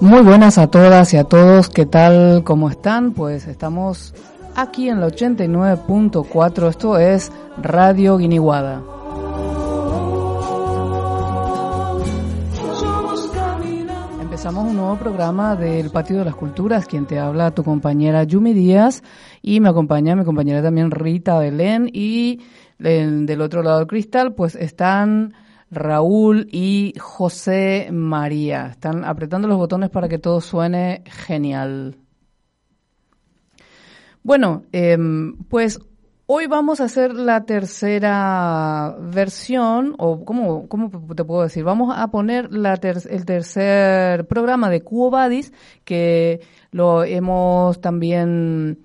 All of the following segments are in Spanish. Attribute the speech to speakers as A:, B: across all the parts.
A: Muy buenas a todas y a todos, ¿qué tal? ¿Cómo están? Pues estamos aquí en la 89.4, esto es Radio Guiniguada. Programa del Patio de las Culturas, quien te habla tu compañera Yumi Díaz y me acompaña mi compañera también Rita Belén y en- del otro lado del cristal pues están Raúl y José María. Están apretando los botones para que todo suene genial. Bueno, em, pues hoy vamos a hacer la tercera versión, o ¿cómo, cómo te puedo decir? Vamos a poner la ter- el tercer programa de Cuo Vadis, que lo hemos también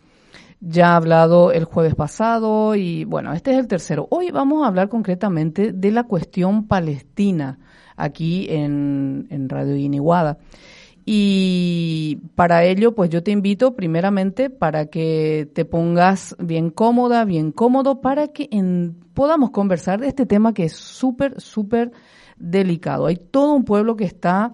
A: ya hablado el jueves pasado, y bueno, este es el tercero. Hoy vamos a hablar concretamente de la cuestión palestina aquí en, en Radio Iniguada. Y para ello, pues yo te invito primeramente para que te pongas bien cómoda, bien cómodo, para que en- podamos conversar de este tema que es súper, súper delicado. Hay todo un pueblo que está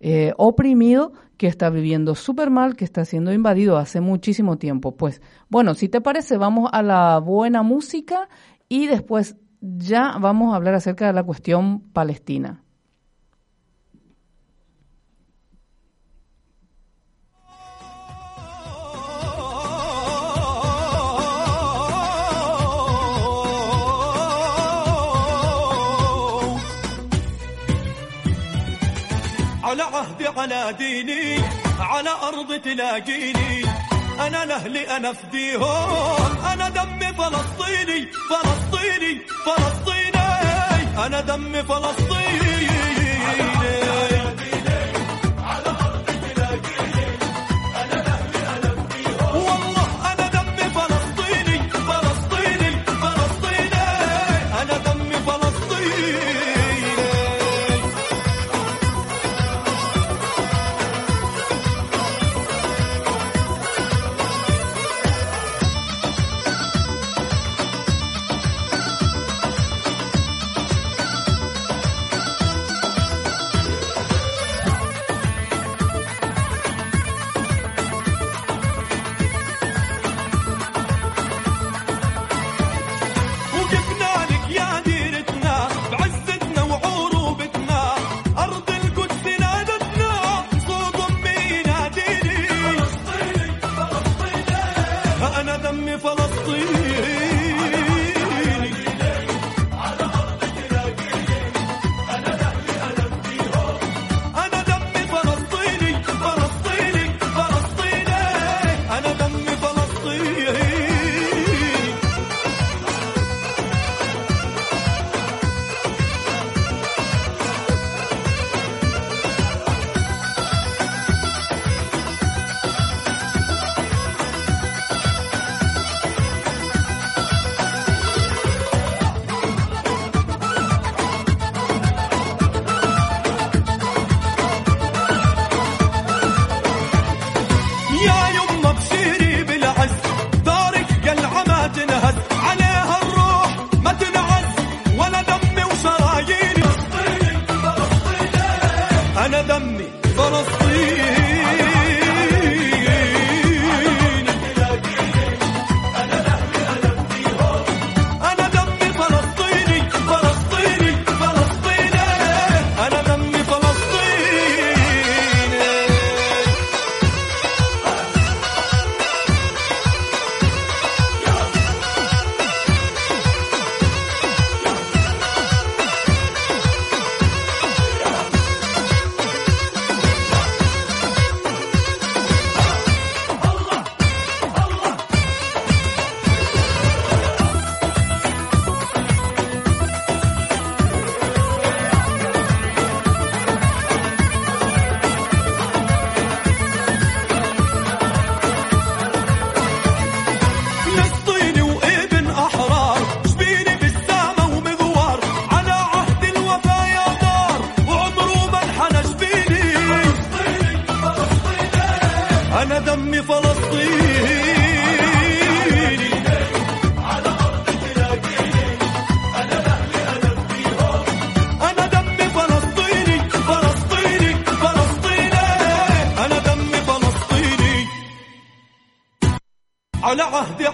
A: eh, oprimido, que está viviendo súper mal, que está siendo invadido hace muchísimo tiempo. Pues bueno, si te parece, vamos a la buena música y después ya vamos a hablar acerca de la cuestión palestina.
B: على عهدي على ديني على أرض تلاقيني. أنا لأهلي أنا فديهم أنا دمي فلسطيني فلسطيني فلسطيني. أنا دمي فلسطيني.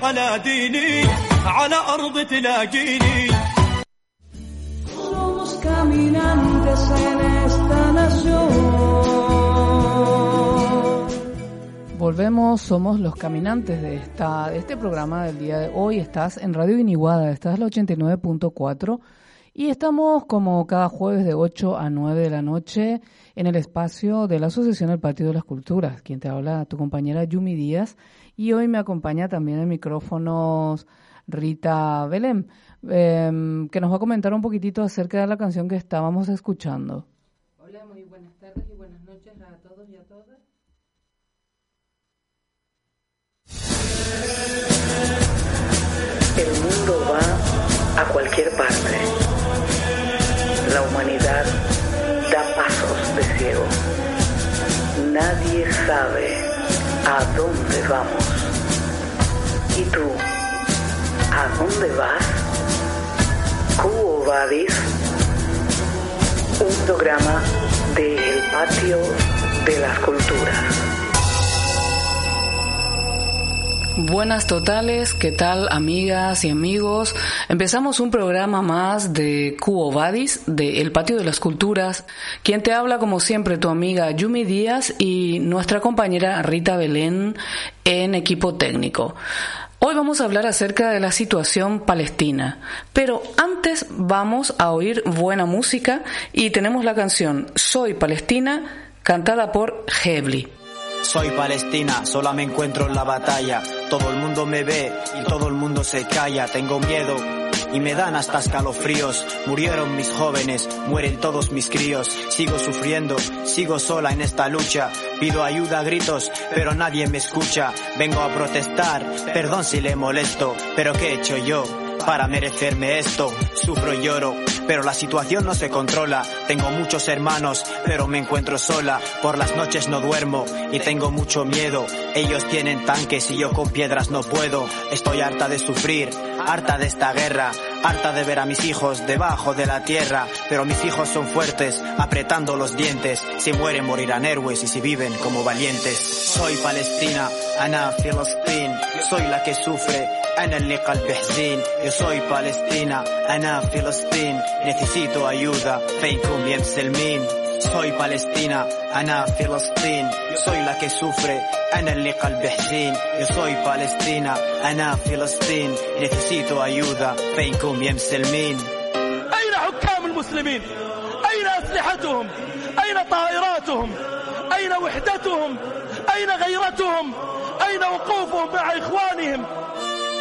B: على ديني على أرض تلاقيني
C: Somos caminantes en esta nación.
A: Volvemos, somos los caminantes de, esta, de este programa del día de hoy. Estás en Radio Iniguada, estás en la 89.4 y estamos como cada jueves de 8 a 9 de la noche en el espacio de la Asociación El Patio de las Culturas. Quien te habla, tu compañera Yumi Díaz y hoy me acompaña también en micrófonos Rita Belém, em, que nos va a comentar un poquitito acerca de la canción que estábamos escuchando.
D: Hola, muy buenas tardes y buenas noches a todos y a todas.
E: El mundo va a cualquier parte. La humanidad da pasos de ciego. Nadie sabe a dónde vamos. ¿Y tú? ¿A dónde vas? Cubo Vadis, un programa de El Patio de las Culturas.
A: Buenas totales, ¿qué tal amigas y amigos? Empezamos un programa más de Cubo Badis, de El Patio de las Culturas. Quien te habla como siempre tu amiga Yumi Díaz y nuestra compañera Rita Belén en equipo técnico. Hoy vamos a hablar acerca de la situación palestina, pero antes vamos a oír buena música y tenemos la canción Soy Palestina cantada por Hebli.
F: Soy Palestina, sola me encuentro en la batalla. Todo el mundo me ve y todo el mundo se calla. Tengo miedo y me dan hasta escalofríos. Murieron mis jóvenes, mueren todos mis críos. Sigo sufriendo, sigo sola en esta lucha. Pido ayuda gritos, pero nadie me escucha. Vengo a protestar, perdón si le molesto, pero ¿qué he hecho yo? Para merecerme esto, sufro y lloro, pero la situación no se controla. Tengo muchos hermanos, pero me encuentro sola. Por las noches no duermo y tengo mucho miedo. Ellos tienen tanques y yo con piedras no puedo. Estoy harta de sufrir, harta de esta guerra, harta de ver a mis hijos debajo de la tierra. Pero mis hijos son fuertes, apretando los dientes. Si mueren morirán héroes y si viven como valientes. Soy Palestina, Ana Filistín, soy la que sufre. أنا اللي قلبي حزين yo soy Palestina أنا فلسطين necesito ayuda فينكم يا مسلمين؟ soy Palestina أنا فلسطين soy la que sufre أنا اللي قلبي حزين yo soy Palestina أنا فلسطين necesito ayuda فينكم يا مسلمين؟
B: أين حكام المسلمين؟ أين أسلحتهم؟ أين طائراتهم؟ أين وحدتهم؟ أين غيرتهم؟ أين وقوفهم مع إخوانهم؟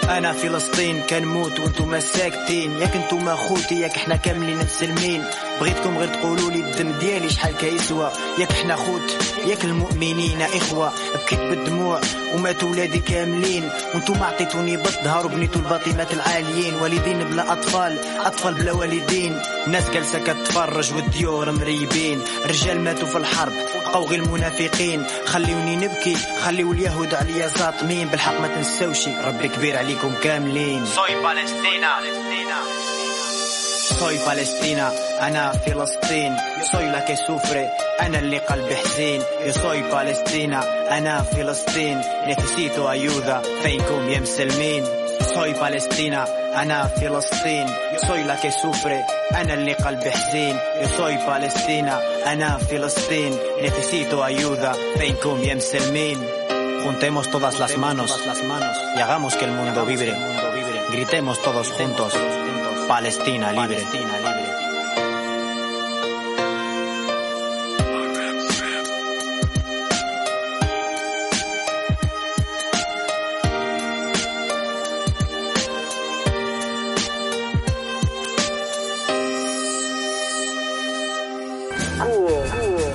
F: أنا فلسطين كنموت وأنتم ساكتين ياك أنتم أخوتي ياك إحنا كاملين مسلمين بغيتكم غير تقولوا لي الدم ديالي شحال كيسوى. ياك إحنا خوت ياك المؤمنين إخوة. بكيت بالدموع ومات ولادي كاملين. وأنتم عطيتوني بالظهر وبنيتوا الباطمات العاليين. والدين بلا أطفال أطفال بلا والدين. ناس جالسة كتفرج والديور مريبين. رجال ماتوا في الحرب بقاو غير المنافقين. خليوني نبكي خليو اليهود عليا زاطمين بالحق ما تنساوشي ربي كبير عليكم كاملين. Soy Palestina Soy Palestina أنا فلسطين soy la que sufre أنا اللي قلبي حزين Yo soy Palestina أنا فلسطين necesito ayuda فينكم يا مسلمين soy Palestina أنا فلسطين soy la que sufre أنا اللي قلبي حزين Yo soy Palestina أنا فلسطين necesito ayuda فينكم يا مسلمين Juntemos todas las manos y hagamos que el mundo vibre. Gritemos todos juntos. Palestina libre.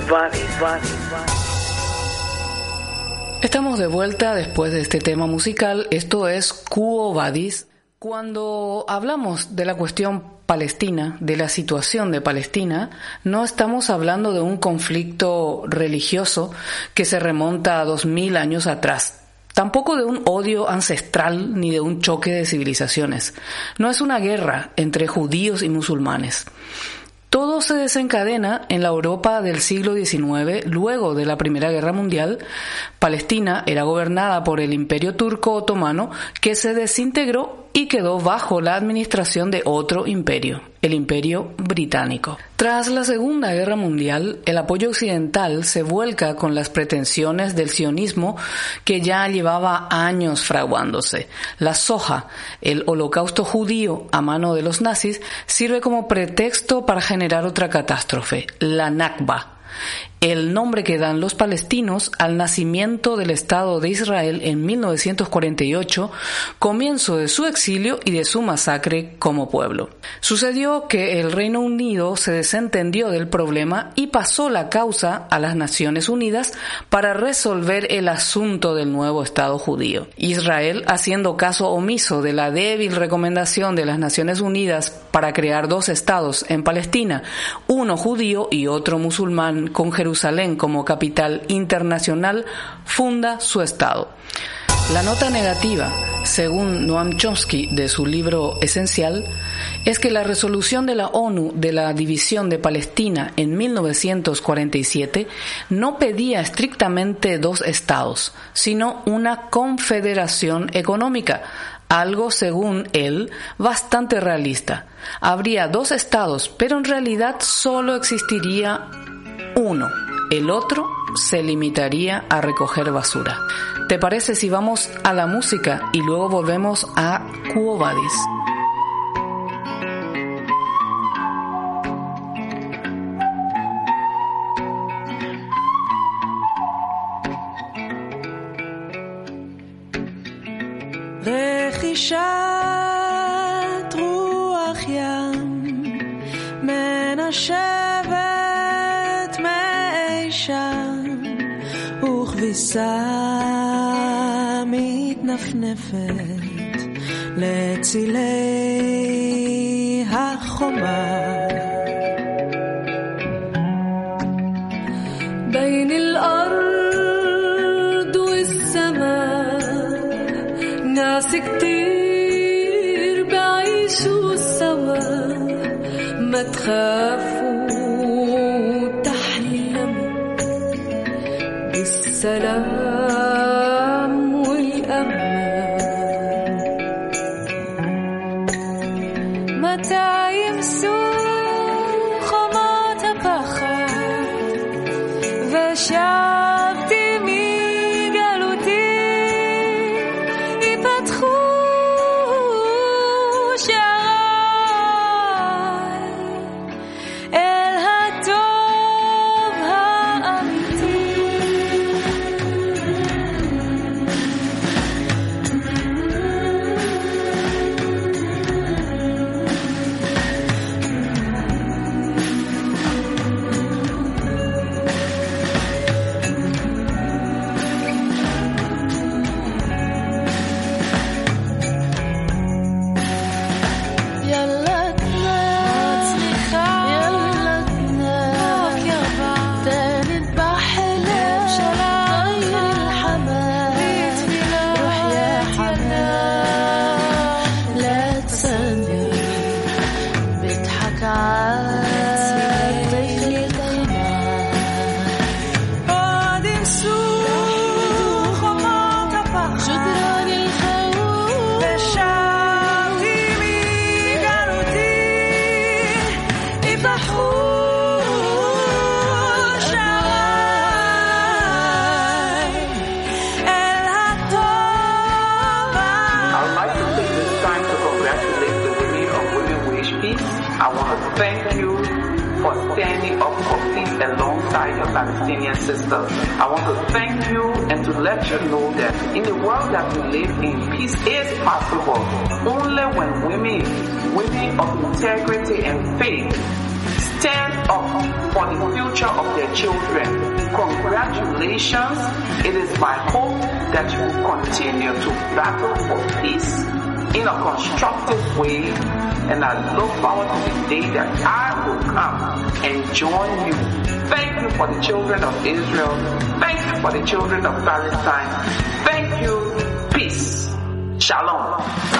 E: Vadis, Vadis.
A: Estamos de vuelta después de este tema musical. Esto es Cuo Vadis. Cuando hablamos de la cuestión palestina, de la situación de Palestina, no estamos hablando de un conflicto religioso que se remonta a dos mil años atrás. Tampoco de un odio ancestral ni de un choque de civilizaciones. No es una guerra entre judíos y musulmanes.
E: Todo se desencadena en la Europa del siglo XIX, luego de la Primera Guerra Mundial. Palestina era gobernada por el Imperio Turco Otomano, que se desintegró y quedó bajo la administración de otro imperio, el Imperio Británico. Tras la Segunda Guerra Mundial, el apoyo occidental se vuelca con las pretensiones del sionismo que ya llevaba años fraguándose. La soja, el holocausto judío a mano de los nazis, sirve como pretexto para generar otra catástrofe, la Nakba el nombre que dan los palestinos al nacimiento del Estado de Israel en 1948, comienzo de su exilio y de su masacre como pueblo. Sucedió que el Reino Unido se desentendió del problema y pasó la causa a las Naciones Unidas para resolver el asunto del nuevo Estado judío. Israel, haciendo caso omiso de la débil recomendación de las Naciones Unidas para crear dos estados en Palestina, uno judío y otro musulmán con Jerusalén, Jerusalén como capital internacional, funda su Estado. La nota negativa, según Noam Chomsky de su libro Esencial, es que la resolución de la ONU de la división de Palestina en 1947 no pedía estrictamente dos estados, sino una confederación económica, algo según él bastante realista. Habría dos estados, pero en realidad solo existiría uno. El otro se limitaría a recoger basura. ¿Te parece si vamos a la música y luego volvemos a Cuobadis?
C: כביסה מתנפנפת לצילי החומה. بين الأرض والسماء ناس كتير بعيشوا سوا ما تخافوا بالسلام والأمان מתי ימסו חומות הפחד ושבתי מגלותי ייפתחו
G: children. Congratulations. It is my hope that you will continue to battle for peace in a constructive way. And I look forward to the day that I will come and join you. Thank you for the children of Israel. Thank you for the children of Palestine. Thank you. Peace. Shalom.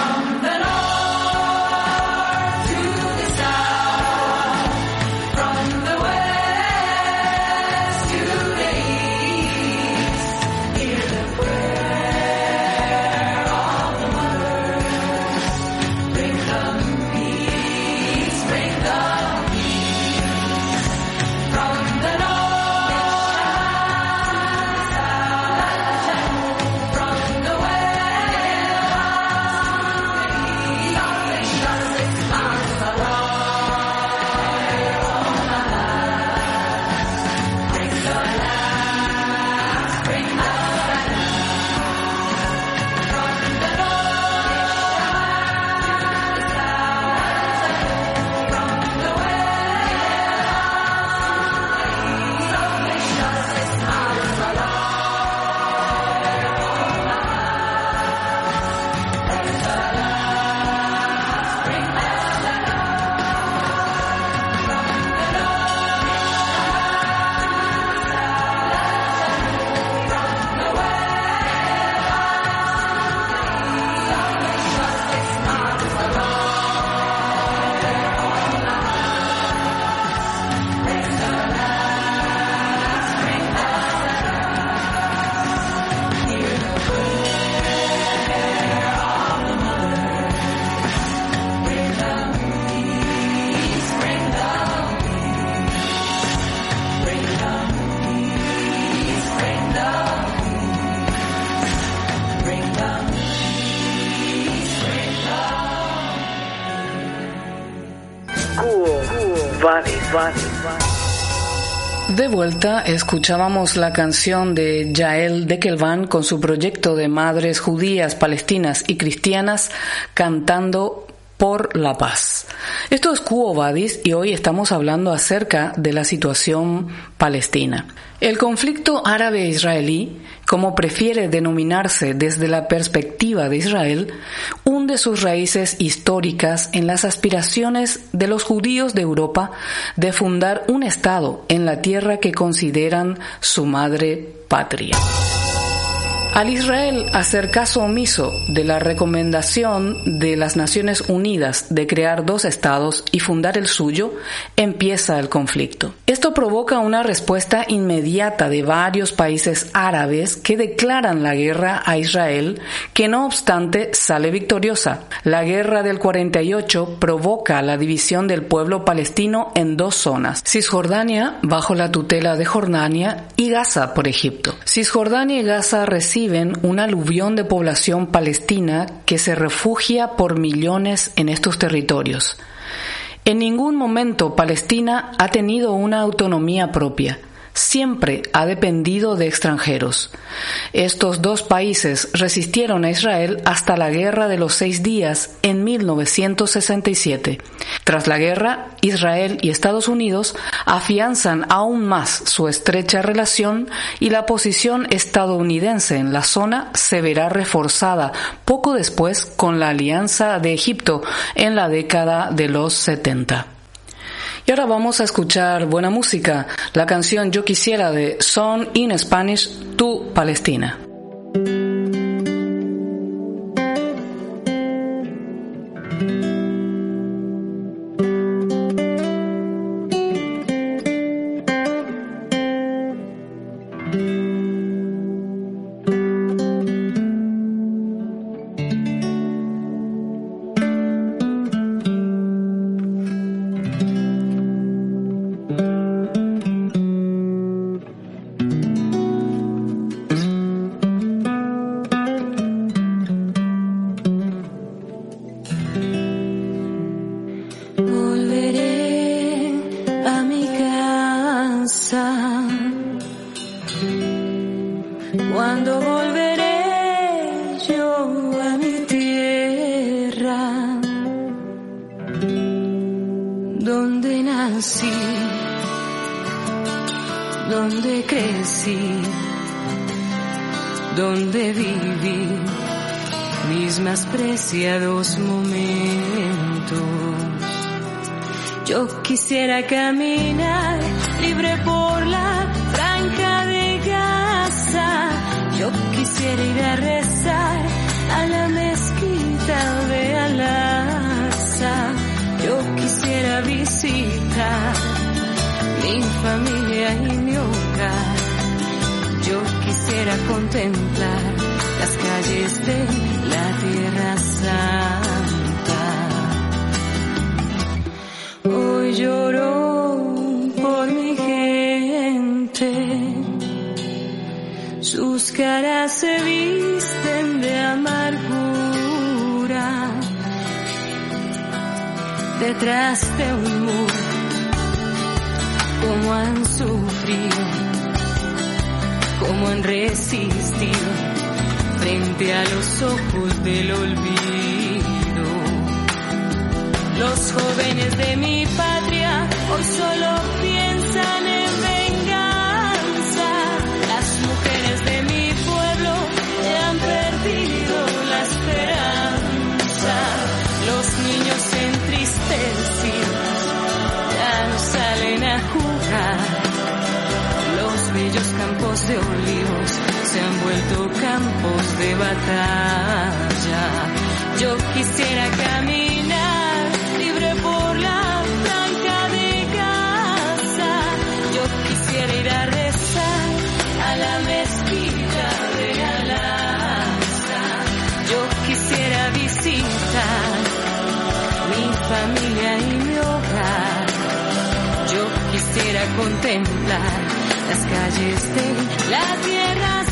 E: De vuelta, escuchábamos la canción de Yael Dekelvan con su proyecto de madres judías, palestinas y cristianas cantando por la paz. Esto es Cuo Vadis y hoy estamos hablando acerca de la situación palestina. El conflicto árabe-israelí, como prefiere denominarse desde la perspectiva de Israel, hunde sus raíces históricas en las aspiraciones de los judíos de Europa de fundar un Estado en la tierra que consideran su madre patria. Al Israel hacer caso omiso de la recomendación de las Naciones Unidas de crear dos estados y fundar el suyo, empieza el conflicto. Esto provoca una respuesta inmediata de varios países árabes que declaran la guerra a Israel, que no obstante sale victoriosa. La guerra del 48 provoca la división del pueblo palestino en dos zonas, Cisjordania bajo la tutela de Jordania y Gaza por Egipto. Cisjordania y Gaza reciben un aluvión de población palestina que se refugia por millones en estos territorios. En ningún momento Palestina ha tenido una autonomía propia siempre ha dependido de extranjeros. Estos dos países resistieron a Israel hasta la Guerra de los Seis Días en 1967. Tras la guerra, Israel y Estados Unidos afianzan aún más su estrecha relación y la posición estadounidense en la zona se verá reforzada poco después con la alianza de Egipto en la década de los 70. Y ahora vamos a escuchar buena música, la canción Yo quisiera de Son in Spanish, Tu Palestina.
H: Quisiera caminar libre por la franja de Gaza. Yo quisiera ir a rezar a la mezquita de Al-Aqsa. Yo quisiera visitar mi familia y mi hogar. Yo quisiera contemplar las calles de la tierra santa. Hoy lloro por mi gente, sus caras se visten de amargura detrás de un muro, como han sufrido, como han resistido frente a los ojos del olvido. Los jóvenes de mi patria hoy solo piensan de olivos se han vuelto campos de batalla. Yo quisiera caminar libre por la franja de Gaza. Yo quisiera ir a rezar a la mezquita de Al-Aqsa. Yo quisiera visitar mi familia y mi hogar. Yo quisiera contemplar las calles de la tierra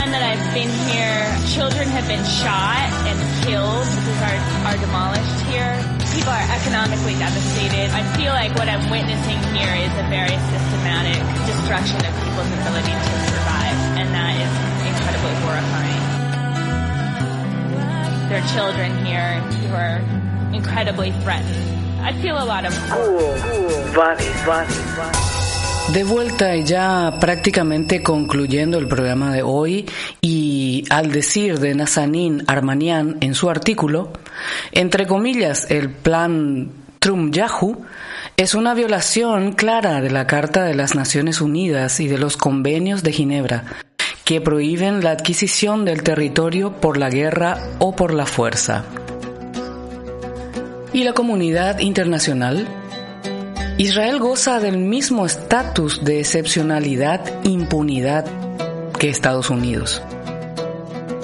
I: time that I've been here, children have been shot and killed because are, are demolished here. People are economically devastated. I feel like what I'm witnessing here is a very systematic destruction of people's ability to survive, and that is incredibly horrifying. There are children here who are incredibly threatened. I feel a lot of
J: Cuo Vadis, Vadis, Vadis.
E: De vuelta y ya prácticamente concluyendo el programa de hoy y al decir de Nazanin Armanian en su artículo, entre comillas, el plan Trump-Yahoo es una violación clara de la Carta de las Naciones Unidas y de los convenios de Ginebra que prohíben la adquisición del territorio por la guerra o por la fuerza. ¿Y la comunidad internacional? Israel goza del mismo estatus de excepcionalidad, impunidad que Estados Unidos.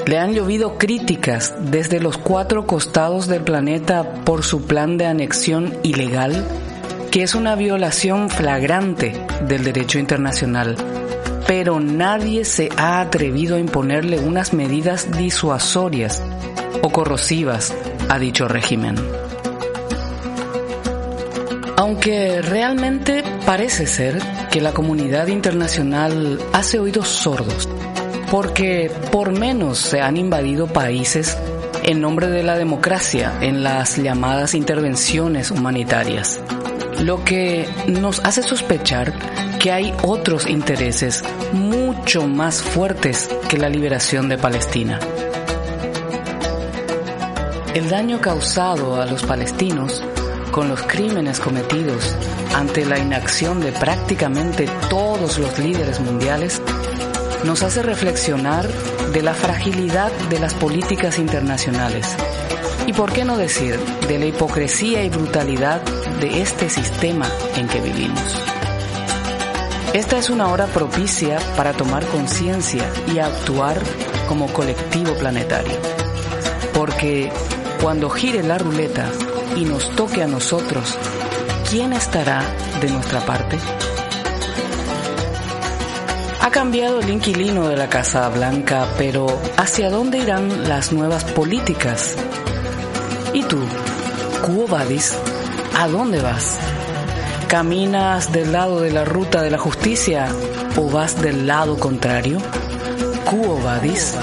E: Le han llovido críticas desde los cuatro costados del planeta por su plan de anexión ilegal, que es una violación flagrante del derecho internacional. Pero nadie se ha atrevido a imponerle unas medidas disuasorias o corrosivas a dicho régimen. Aunque realmente parece ser que la comunidad internacional hace oídos sordos, porque por menos se han invadido países en nombre de la democracia en las llamadas intervenciones humanitarias, lo que nos hace sospechar que hay otros intereses mucho más fuertes que la liberación de Palestina. El daño causado a los palestinos con los crímenes cometidos ante la inacción de prácticamente todos los líderes mundiales, nos hace reflexionar de la fragilidad de las políticas internacionales y, por qué no decir, de la hipocresía y brutalidad de este sistema en que vivimos. Esta es una hora propicia para tomar conciencia y actuar como colectivo planetario, porque cuando gire la ruleta y nos toque a nosotros, ¿quién estará de nuestra parte? Ha cambiado el inquilino de la Casa Blanca, pero ¿hacia dónde irán las nuevas políticas? ¿Y tú, Quo Vadis, a dónde vas? ¿Caminas del lado de la ruta de la justicia o vas del lado contrario? Vadis.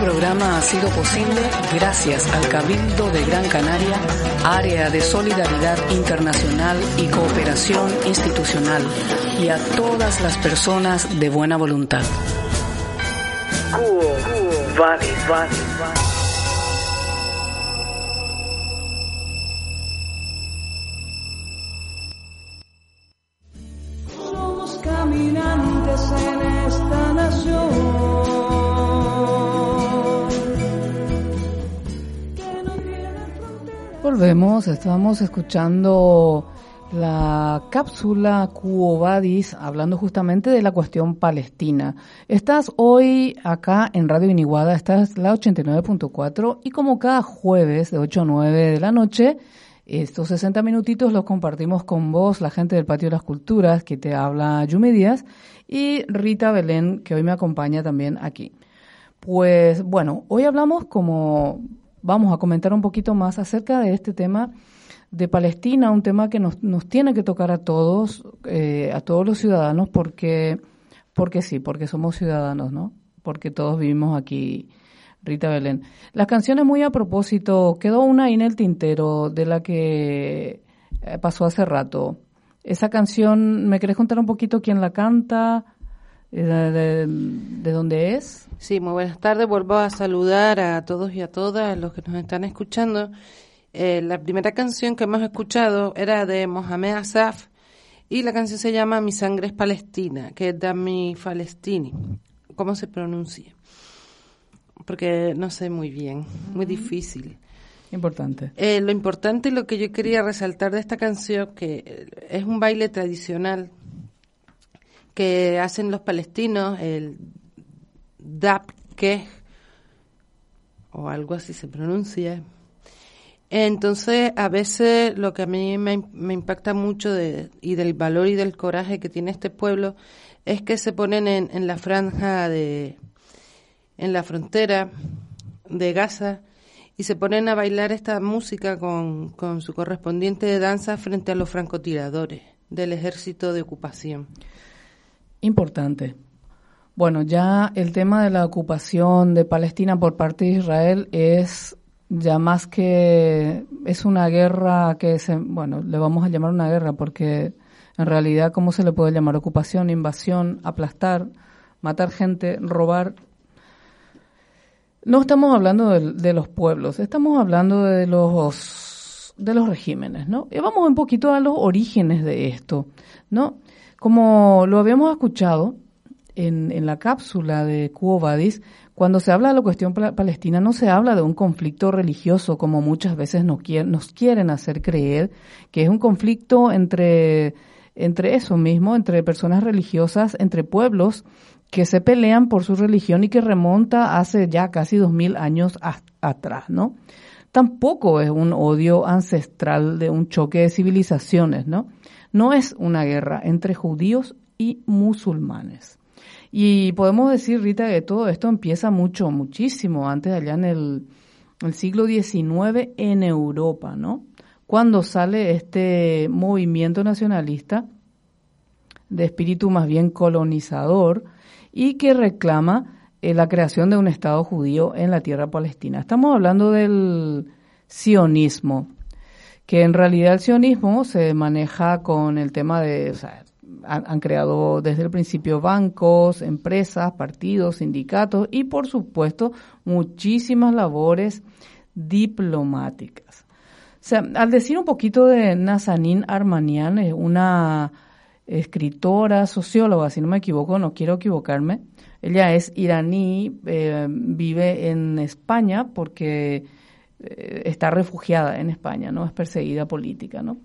E: Programa ha sido posible gracias al Cabildo de Gran Canaria, Área de Solidaridad Internacional y Cooperación Institucional, y a todas las personas de buena voluntad. Volvemos, estamos escuchando la cápsula Quo Vadis hablando justamente de la cuestión palestina. Estás hoy acá en Radio Iniguada, estás la 89.4 y como cada jueves de 8 a 9 de la noche, estos 60 minutitos los compartimos con vos, la gente del Patio de las Culturas, que te habla Yumi Díaz, y Rita Belén, que hoy me acompaña también aquí. Pues bueno, hoy hablamos como vamos a comentar un poquito más acerca de este tema de Palestina, un tema que nos, nos tiene que tocar a todos, eh, a todos los ciudadanos, porque, porque sí, porque somos ciudadanos, ¿no? Porque todos vivimos aquí, Rita Belén. Las canciones muy a propósito, quedó una ahí en el tintero de la que eh, pasó hace rato,
A: Esa canción, ¿me querés contar un poquito quién la canta? ¿De, de, de dónde es?
K: Sí, muy buenas tardes. Vuelvo a saludar a todos y a todas los que nos están escuchando. Eh, la primera canción que hemos escuchado era de Mohamed Asaf y la canción se llama Mi sangre es palestina, que es Dami Falestini. ¿Cómo se pronuncia? Porque no sé muy bien, muy difícil.
A: Importante.
K: Eh, lo importante y lo que yo quería resaltar de esta canción, que es un baile tradicional que hacen los palestinos, el Dabkeh, o algo así se pronuncia. Entonces, a veces lo que a mí me, me impacta mucho de, y del valor y del coraje que tiene este pueblo es que se ponen en, en la franja de, en la frontera de Gaza y se ponen a bailar esta música con, con su correspondiente de danza frente a los francotiradores del ejército de ocupación.
A: Importante. Bueno, ya el tema de la ocupación de Palestina por parte de Israel es ya más que es una guerra que se, bueno, le vamos a llamar una guerra porque en realidad cómo se le puede llamar ocupación, invasión, aplastar, matar gente, robar. No estamos hablando de, de los pueblos, estamos hablando de los de los regímenes, ¿no? Y vamos un poquito a los orígenes de esto, ¿no? Como lo habíamos escuchado en, la cápsula de Cuobadis, cuando se habla de la cuestión palestina no se habla de un conflicto religioso como muchas veces nos, quieren, nos quieren hacer creer, que es un conflicto entre, entre eso mismo, entre personas religiosas, entre pueblos que se pelean por su religión y que remonta hace ya casi dos mil años atrás, ¿no? Tampoco es un odio ancestral de un choque de civilizaciones, ¿no? No es una guerra entre judíos y musulmanes. Y podemos decir, Rita, que todo esto empieza mucho, muchísimo antes, allá en el, siglo XIX en Europa, ¿no? Cuando sale este movimiento nacionalista de espíritu más bien colonizador y que reclama eh, la creación de un Estado judío en la tierra palestina. Estamos hablando del sionismo, que en realidad el sionismo se maneja con el tema de, o sea, han, creado desde el principio bancos, empresas, partidos, sindicatos y por supuesto muchísimas labores diplomáticas. O sea, al decir un poquito de Nazanin Armanian, es una escritora, socióloga, si no me equivoco, no quiero equivocarme. Ella es iraní, eh, vive en España porque eh, está refugiada en España, ¿no? Es perseguida política, ¿no?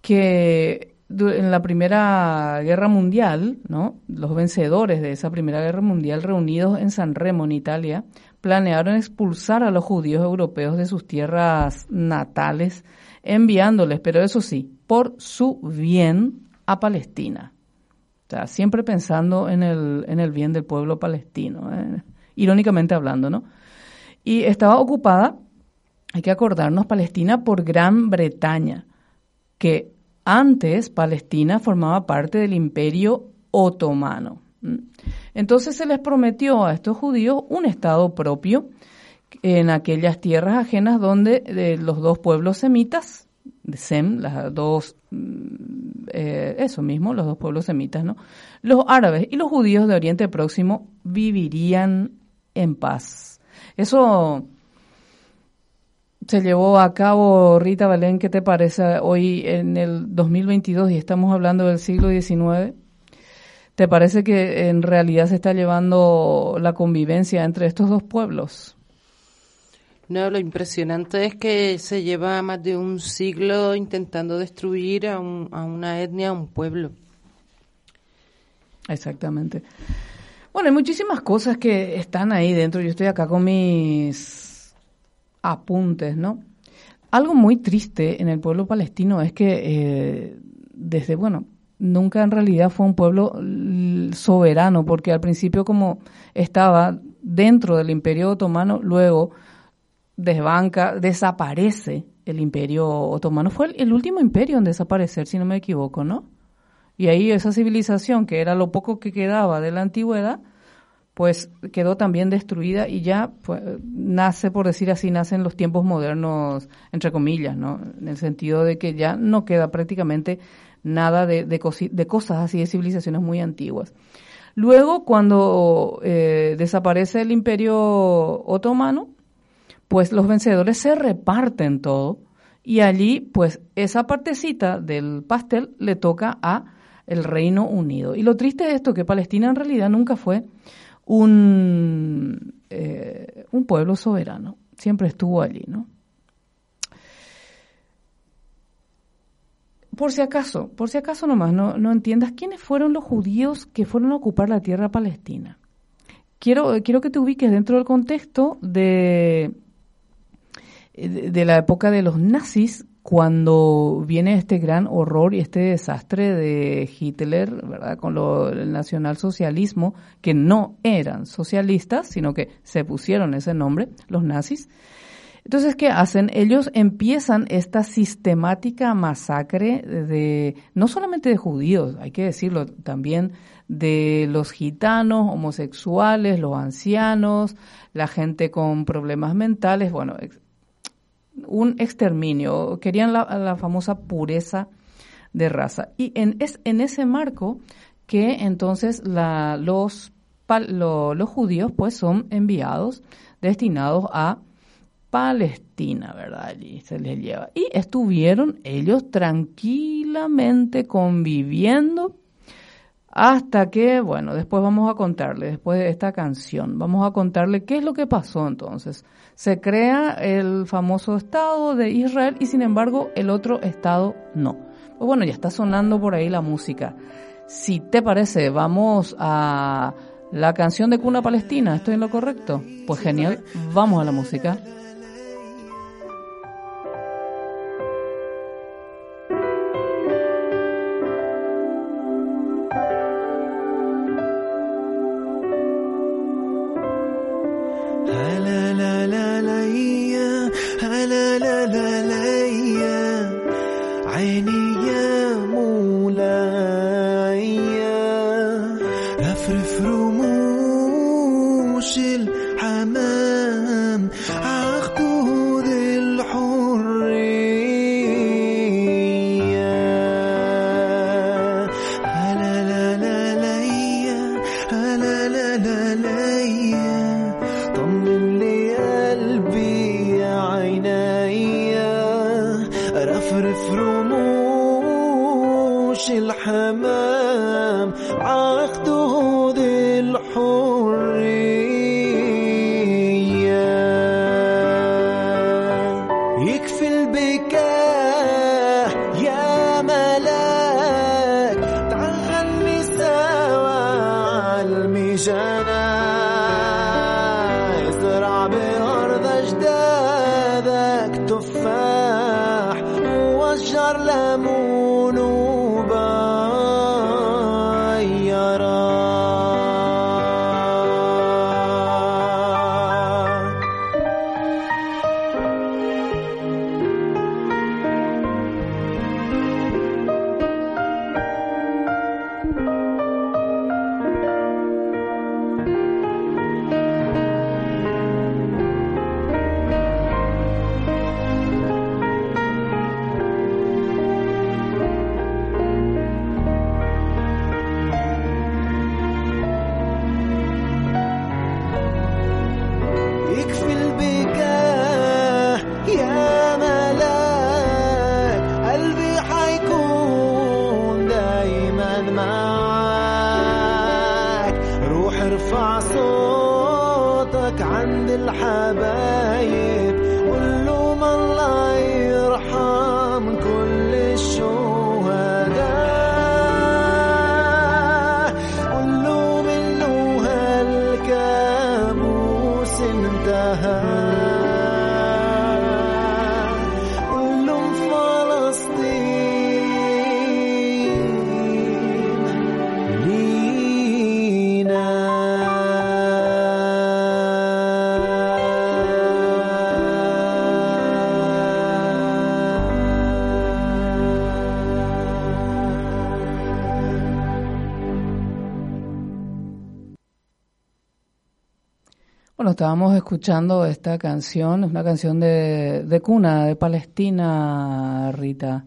A: Que en la Primera Guerra Mundial, ¿no? Los vencedores de esa Primera Guerra Mundial reunidos en San Remo, en Italia, planearon expulsar a los judíos europeos de sus tierras natales, enviándoles, pero eso sí, por su bien a Palestina. O sea, siempre pensando en el, en el bien del pueblo palestino, ¿eh? irónicamente hablando, ¿no? Y estaba ocupada, hay que acordarnos, Palestina por Gran Bretaña, que antes Palestina formaba parte del imperio otomano. Entonces se les prometió a estos judíos un estado propio en aquellas tierras ajenas donde eh, los dos pueblos semitas, de Sem, las dos, eh, eso mismo, los dos pueblos semitas, ¿no? Los árabes y los judíos de Oriente Próximo vivirían en paz. Eso se llevó a cabo, Rita Belén, ¿qué te parece hoy en el 2022 y estamos hablando del siglo XIX? ¿Te parece que en realidad se está llevando la convivencia entre estos dos pueblos?
K: No, lo impresionante es que se lleva más de un siglo intentando destruir a, un, a una etnia, a un pueblo.
A: Exactamente. Bueno, hay muchísimas cosas que están ahí dentro. Yo estoy acá con mis apuntes, ¿no? Algo muy triste en el pueblo palestino es que eh, desde, bueno, nunca en realidad fue un pueblo soberano, porque al principio como estaba dentro del imperio otomano, luego desbanca, desaparece el imperio otomano. Fue el, último imperio en desaparecer, si no me equivoco, ¿no? Y ahí esa civilización, que era lo poco que quedaba de la antigüedad, pues quedó también destruida y ya pues, nace, por decir así, nacen los tiempos modernos, entre comillas, ¿no? En el sentido de que ya no queda prácticamente nada de, de, cosas así, de civilizaciones muy antiguas. Luego, cuando eh, desaparece el imperio otomano, pues los vencedores se reparten todo y allí, pues esa partecita del pastel le toca a el Reino Unido. Y lo triste de esto que Palestina en realidad nunca fue un, eh, un pueblo soberano, siempre estuvo allí, ¿no? Por si acaso, por si acaso nomás no, no entiendas quiénes fueron los judíos que fueron a ocupar la tierra palestina. Quiero, quiero que te ubiques dentro del contexto de, de de la época de los nazis, cuando viene este gran horror y este desastre de Hitler, ¿verdad? Con lo, el nacionalsocialismo, que no eran socialistas, sino que se pusieron ese nombre, los nazis. Entonces, ¿qué hacen? Ellos empiezan esta sistemática masacre de, no solamente de judíos, hay que decirlo, también de los gitanos, homosexuales, los ancianos, la gente con problemas mentales, bueno, un exterminio, querían la, la famosa pureza de raza. Y en, es en ese marco que entonces la, los, lo- los judíos pues son enviados, destinados a Palestina, ¿verdad? Allí se les lleva. Y estuvieron ellos tranquilamente conviviendo hasta que, bueno, después vamos a contarle, después de esta canción, vamos a contarle qué es lo que pasó entonces. Se crea el famoso Estado de Israel y sin embargo el otro Estado no. Pues bueno, ya está sonando por ahí la música. Si te parece, vamos a la canción de Cuna Palestina, ¿estoy en lo correcto? Pues genial, vamos a la música. Estábamos escuchando esta canción, es una canción de, de cuna, de Palestina, Rita.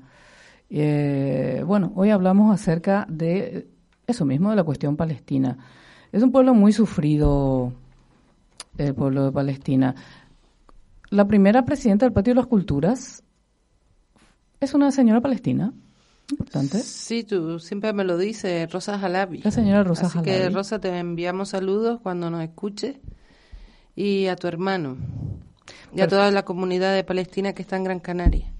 A: Eh, bueno, hoy hablamos acerca de eso mismo, de la cuestión palestina. Es un pueblo muy sufrido, el pueblo de Palestina. La primera presidenta del Patio de las Culturas es una señora palestina. Importante.
K: Sí, tú siempre me lo dices, Rosa Jalabi.
A: La señora Rosa
K: Así que. Rosa, te enviamos saludos cuando nos escuches. Y a tu hermano. Y a toda la comunidad de Palestina que está en Gran Canaria.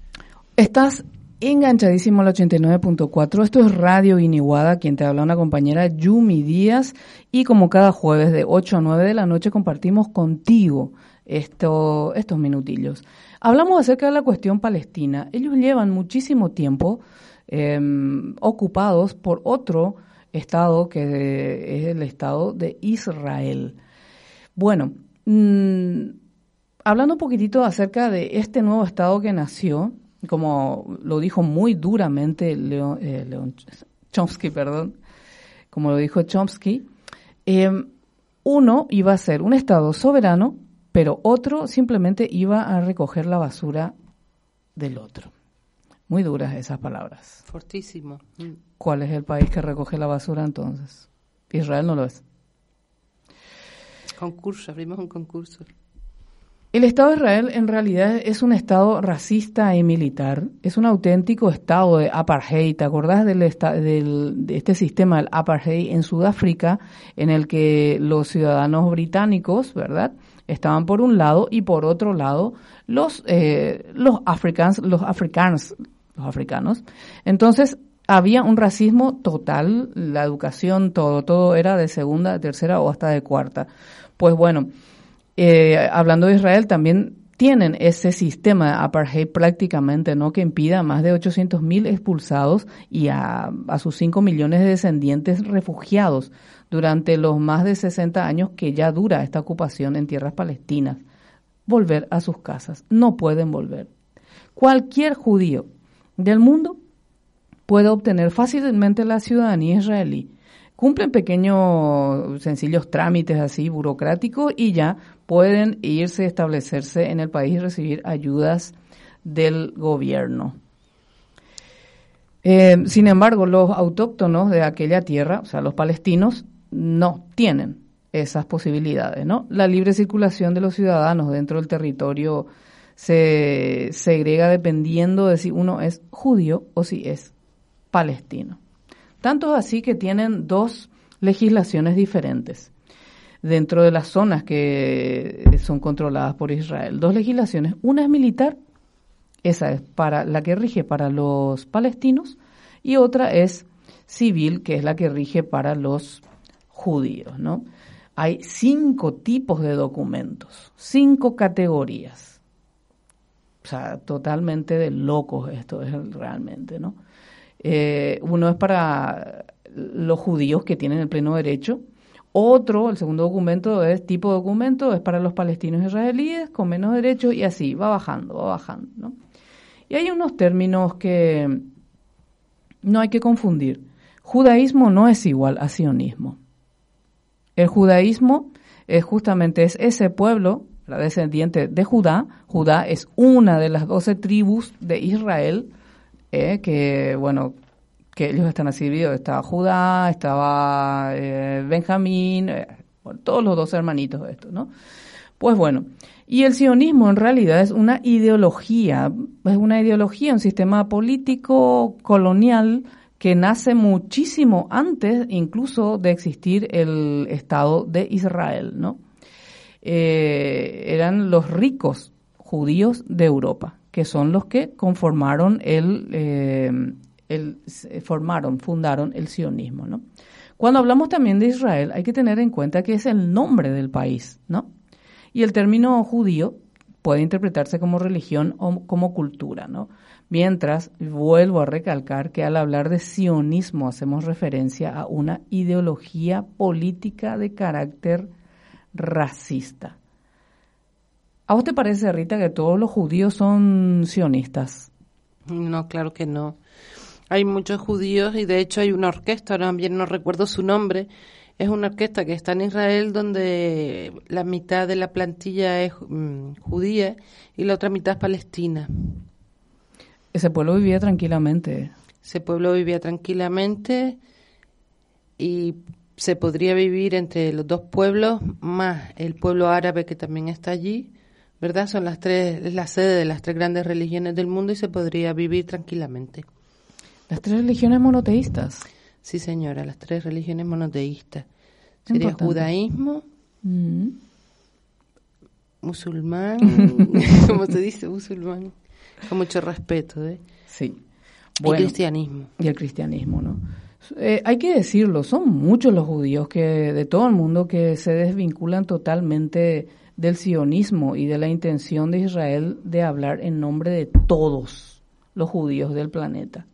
A: Estás enganchadísimo al 89.4. Esto es Radio Iniguada, quien te habla una compañera Yumi Díaz. Y como cada jueves de 8 a 9 de la noche compartimos contigo esto, estos minutillos. Hablamos acerca de la cuestión palestina. Ellos llevan muchísimo tiempo eh, ocupados por otro estado que es el estado de Israel. Bueno, mm, hablando un poquitito acerca de este nuevo estado que nació, como lo dijo muy duramente Leon, eh, Leon Chomsky, perdón, como lo dijo Chomsky, eh, uno iba a ser un estado soberano, pero otro simplemente iba a recoger la basura del otro. Muy duras esas palabras.
K: Fortísimo. Mm.
A: ¿Cuál es el país que recoge la basura entonces? Israel no lo es.
K: Concurso, abrimos un concurso.
A: El Estado de Israel en realidad es un Estado racista y militar. Es un auténtico Estado de apartheid. ¿Te acordás del, del- de este sistema del apartheid en Sudáfrica en el que los ciudadanos británicos, ¿verdad? Estaban por un lado y por otro lado los, eh, los africans, los africanos, los africanos. Entonces, había un racismo total, la educación, todo, todo era de segunda, de tercera o hasta de cuarta. Pues bueno, eh, hablando de Israel, también tienen ese sistema de apartheid prácticamente, ¿no? Que impida a más de 800 mil expulsados y a, a sus 5 millones de descendientes refugiados durante los más de 60 años que ya dura esta ocupación en tierras palestinas. Volver a sus casas. No pueden volver. Cualquier judío del mundo puede obtener fácilmente la ciudadanía israelí. Cumplen pequeños, sencillos trámites así burocráticos y ya pueden irse establecerse en el país y recibir ayudas del gobierno. Eh, sin embargo, los autóctonos de aquella tierra, o sea, los palestinos, no tienen esas posibilidades. La libre circulación de los ciudadanos dentro del territorio se segrega dependiendo de si uno es judío o si es palestino. Tanto así que tienen dos legislaciones diferentes dentro de las zonas que son controladas por Israel. Dos legislaciones. Una es militar, esa es para la que rige para los palestinos, y otra es civil, que es la que rige para los judíos, ¿no? Hay cinco tipos de documentos, cinco categorías. O sea, totalmente de locos esto es realmente, ¿no? Eh, uno es para los judíos que tienen el pleno derecho. Otro, el segundo documento es tipo de documento, es para los palestinos israelíes con menos derechos y así, va bajando, va bajando, ¿no? Y hay unos términos que no hay que confundir. Judaísmo no es igual a sionismo. El judaísmo es justamente es ese pueblo, la descendiente de Judá. Judá es una de las doce tribus de Israel, eh, que bueno, que ellos están divididos. Estaba Judá, estaba eh, Benjamín, eh, todos los dos hermanitos de estos, ¿no? Pues bueno, y el sionismo en realidad es una ideología, es una ideología, un sistema político colonial que nace muchísimo antes incluso de existir el Estado de Israel, ¿no? Eran los ricos judíos de Europa, que son los que conformaron el, eh, el formaron, fundaron el sionismo, ¿no? Cuando hablamos también de Israel, hay que tener en cuenta que es el nombre del país, ¿no? Y el término judío puede interpretarse como religión o como cultura, ¿no? Mientras, vuelvo a recalcar que al hablar de sionismo hacemos referencia a una ideología política de carácter racista. ¿A vos te parece, Rita, que todos los judíos son sionistas?
K: No, claro que no. Hay muchos judíos y de hecho hay una orquesta, ahora bien no recuerdo su nombre, Es una orquesta que está en Israel donde la mitad de la plantilla es mm, judía y la otra mitad es palestina.
A: Ese pueblo vivía tranquilamente.
K: Ese pueblo vivía tranquilamente y se podría vivir entre los dos pueblos más el pueblo árabe que también está allí, ¿verdad? Son las tres, es la sede de las tres grandes religiones del mundo y se podría vivir tranquilamente.
A: Las tres religiones monoteístas.
K: Sí, señora, las tres religiones monoteístas. Sería
A: Importante.
K: judaísmo,
A: Mm.
K: musulmán, ¿cómo se dice musulmán? Con mucho respeto, ¿eh?
A: Sí.
K: y cristianismo.
A: Y el cristianismo, ¿no? Eh, hay que decirlo, son muchos los judíos que de todo el mundo que se desvinculan totalmente del sionismo y de la intención de Israel de hablar en nombre de todos los judíos del planeta.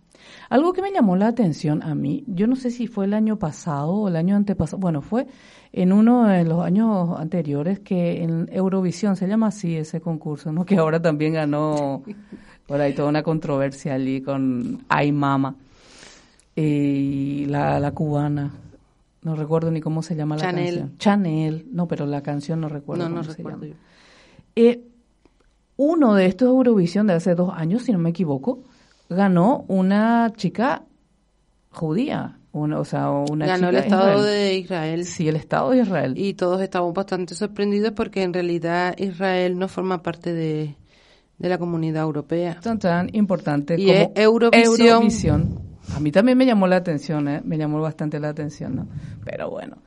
A: Algo que me llamó la atención a mí, yo no sé si fue el año pasado o el año antepasado, bueno, fue en uno de los años anteriores que en Eurovisión, se llama así ese concurso, ¿no? Que ahora también ganó, por ahí toda una controversia allí con Ay Mama y la, la cubana, no recuerdo ni cómo se llama la canción. Chanel, no, pero la canción no recuerdo
K: No, no
A: cómo se
K: recuerdo
A: llama.
K: yo.
A: Eh, uno de estos Eurovisión de hace dos años, si no me equivoco, ganó una chica judía, una, o sea, una
K: Ganó el Estado
A: Israel.
K: de Israel.
A: Sí, el Estado de Israel.
K: Y todos estamos bastante sorprendidos porque en realidad Israel no forma parte de, de la comunidad europea.
A: tan tan importante
K: Y
A: como
K: es Eurovisión.
A: Eurovisión. A mí también me llamó la atención, ¿eh? me llamó bastante la atención, ¿no? Pero bueno.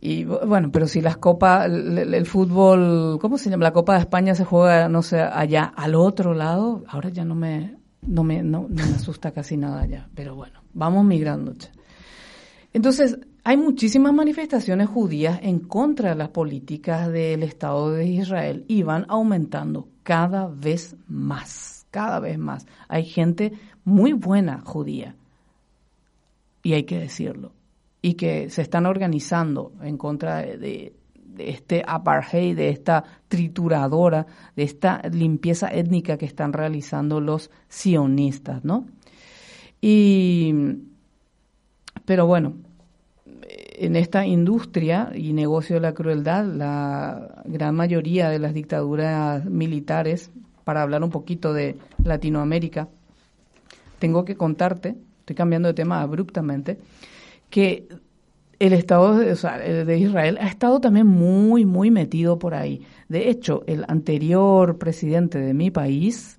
A: Y bu- bueno, pero si las copas, el, fútbol, ¿cómo se llama? La Copa de España se juega, no sé, allá al otro lado, ahora ya no me, no me, no, me asusta casi nada ya. Pero bueno, vamos migrando. Entonces, hay muchísimas manifestaciones judías en contra de las políticas del Estado de Israel y van aumentando cada vez más, cada vez más. Hay gente muy buena judía, y hay que decirlo, y que se están organizando en contra de, este apartheid, de esta trituradora, de esta limpieza étnica que están realizando los sionistas, ¿no? Y, pero bueno, en esta industria y negocio de la crueldad, la gran mayoría de las dictaduras militares, para hablar un poquito de Latinoamérica, tengo que contarte, estoy cambiando de tema abruptamente, que el Estado de, o sea, el de Israel ha estado también muy, muy metido por ahí. De hecho, el anterior presidente de mi país,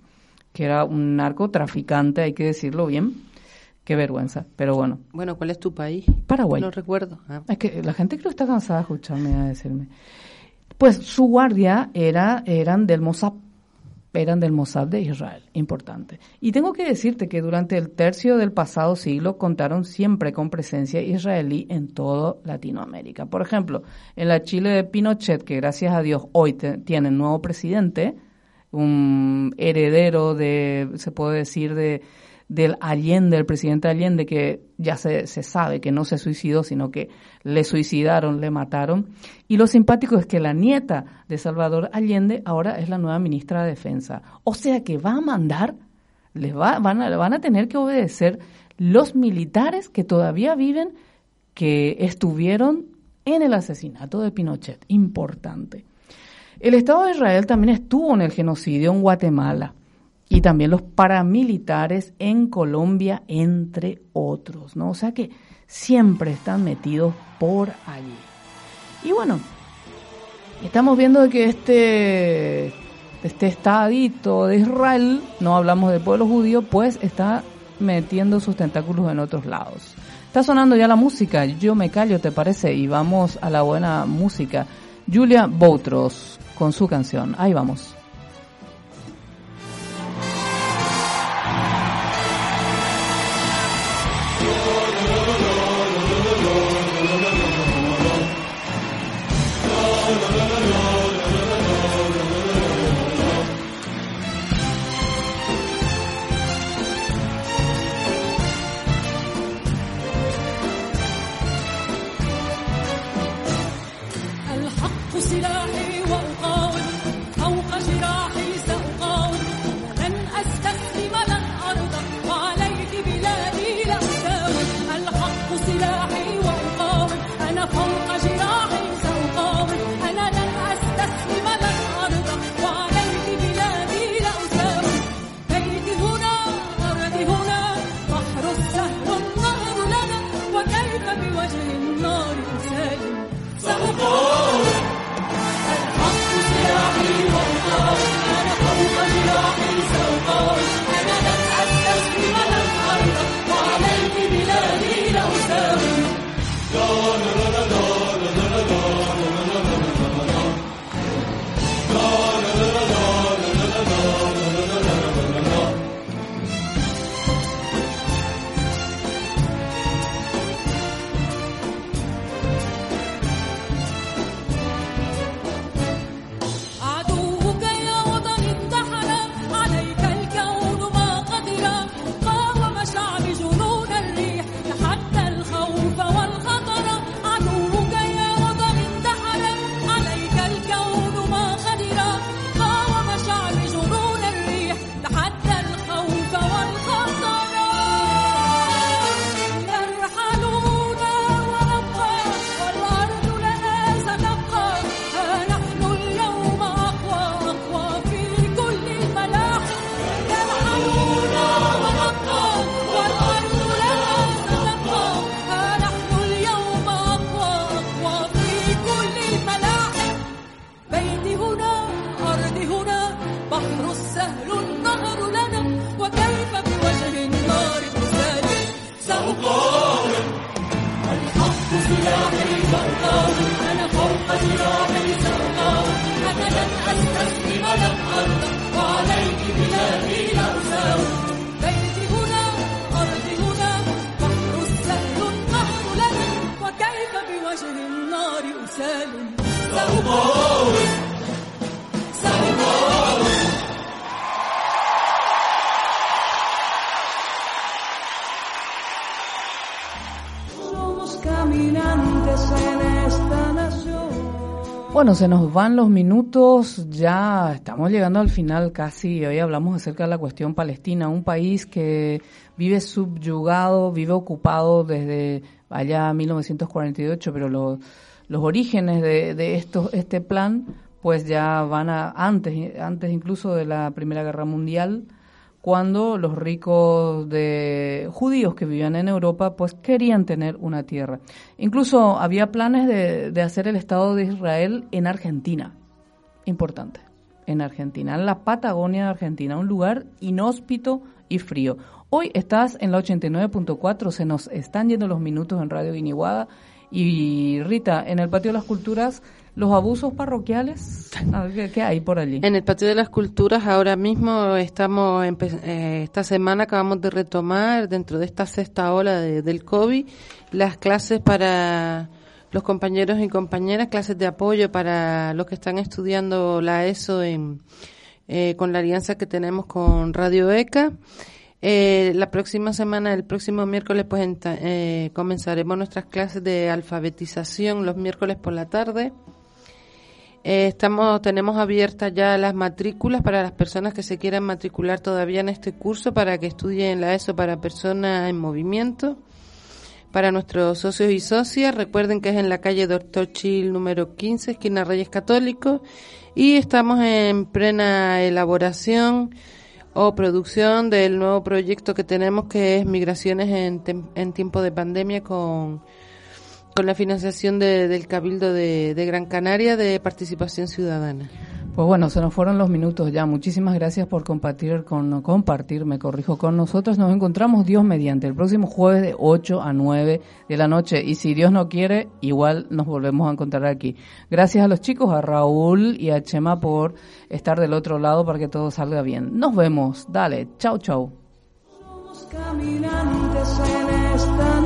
A: que era un narcotraficante, hay que decirlo bien, qué vergüenza, pero bueno,
K: Bueno, ¿cuál es tu país?
A: Paraguay.
K: No recuerdo. Ah.
A: es que la gente creo que está cansada de escucharme a decirme. Pues su guardia era, eran del Mossad, eran del Mossad de Israel, importante. Y tengo que decirte que durante el tercio del pasado siglo contaron siempre con presencia israelí en toda Latinoamérica. Por ejemplo, en la Chile de Pinochet, que gracias a Dios hoy te- tiene nuevo presidente, un heredero de, se puede decir, de del Allende, el presidente Allende, que ya se, se sabe que no se suicidó, sino que le suicidaron, le mataron. Y lo simpático es que la nieta de Salvador Allende ahora es la nueva ministra de Defensa. O sea que va a mandar, les va, van, a, van a tener que obedecer los militares que todavía viven, que estuvieron en el asesinato de Pinochet. Importante. El Estado de Israel también estuvo en el genocidio en Guatemala y también los paramilitares en Colombia, entre otros, ¿no? O sea que siempre están metidos por allí. Y bueno, estamos viendo que este, este estadito de Israel, no hablamos del pueblo judío, pues está metiendo sus tentáculos en otros lados. Está sonando ya la música, yo me callo, ¿te parece? Y vamos a la buena música. Julia Boutros con su canción. Ahí vamos. Bueno, se nos van los minutos, ya estamos llegando al final casi. Hoy hablamos acerca de la cuestión palestina, un país que vive subyugado, vive ocupado desde allá 1948, pero los, los orígenes de, de estos, este plan pues ya van a antes, antes incluso de la Primera Guerra Mundial, cuando los ricos de judíos que vivían en Europa pues querían tener una tierra. Incluso había planes de, de hacer el Estado de Israel en Argentina. Importante. En Argentina, en la Patagonia de Argentina, un lugar inhóspito y frío. Hoy estás en la 89.4, se nos están yendo los minutos en Radio Guiniguada. Y Rita, en el Patio de las Culturas, los abusos parroquiales, a ver, ¿qué, qué hay por allí?
K: En el Patio de las Culturas ahora mismo estamos, eh, esta semana acabamos de retomar dentro de esta sexta ola de- del COVID las clases para los compañeros y compañeras, clases de apoyo para los que están estudiando la ESO en, eh, con la alianza que tenemos con Radio ECA. Eh, la próxima semana, el próximo miércoles, pues eh, comenzaremos nuestras clases de alfabetización los miércoles por la tarde. Eh, estamos, tenemos abiertas ya las matrículas para las personas que se quieran matricular todavía en este curso para que estudien la ESO para personas en movimiento. Para nuestros socios y socias, recuerden que es en la calle Doctor Chil número 15, esquina Reyes Católicos, y estamos en plena elaboración o producción del nuevo proyecto que tenemos que es Migraciones en, en tiempo de pandemia con con la financiación de- del Cabildo de, de Gran Canaria de Participación Ciudadana.
A: Pues bueno, se nos fueron los minutos ya. Muchísimas gracias por compartir con compartir, me corrijo, con nosotros. Nos encontramos Dios mediante el próximo jueves de 8 a 9 de la noche y si Dios no quiere, igual nos volvemos a encontrar aquí. Gracias a los chicos, a Raúl y a Chema por estar del otro lado para que todo salga bien. Nos vemos. Dale, chau chau.
C: Somos caminantes en esta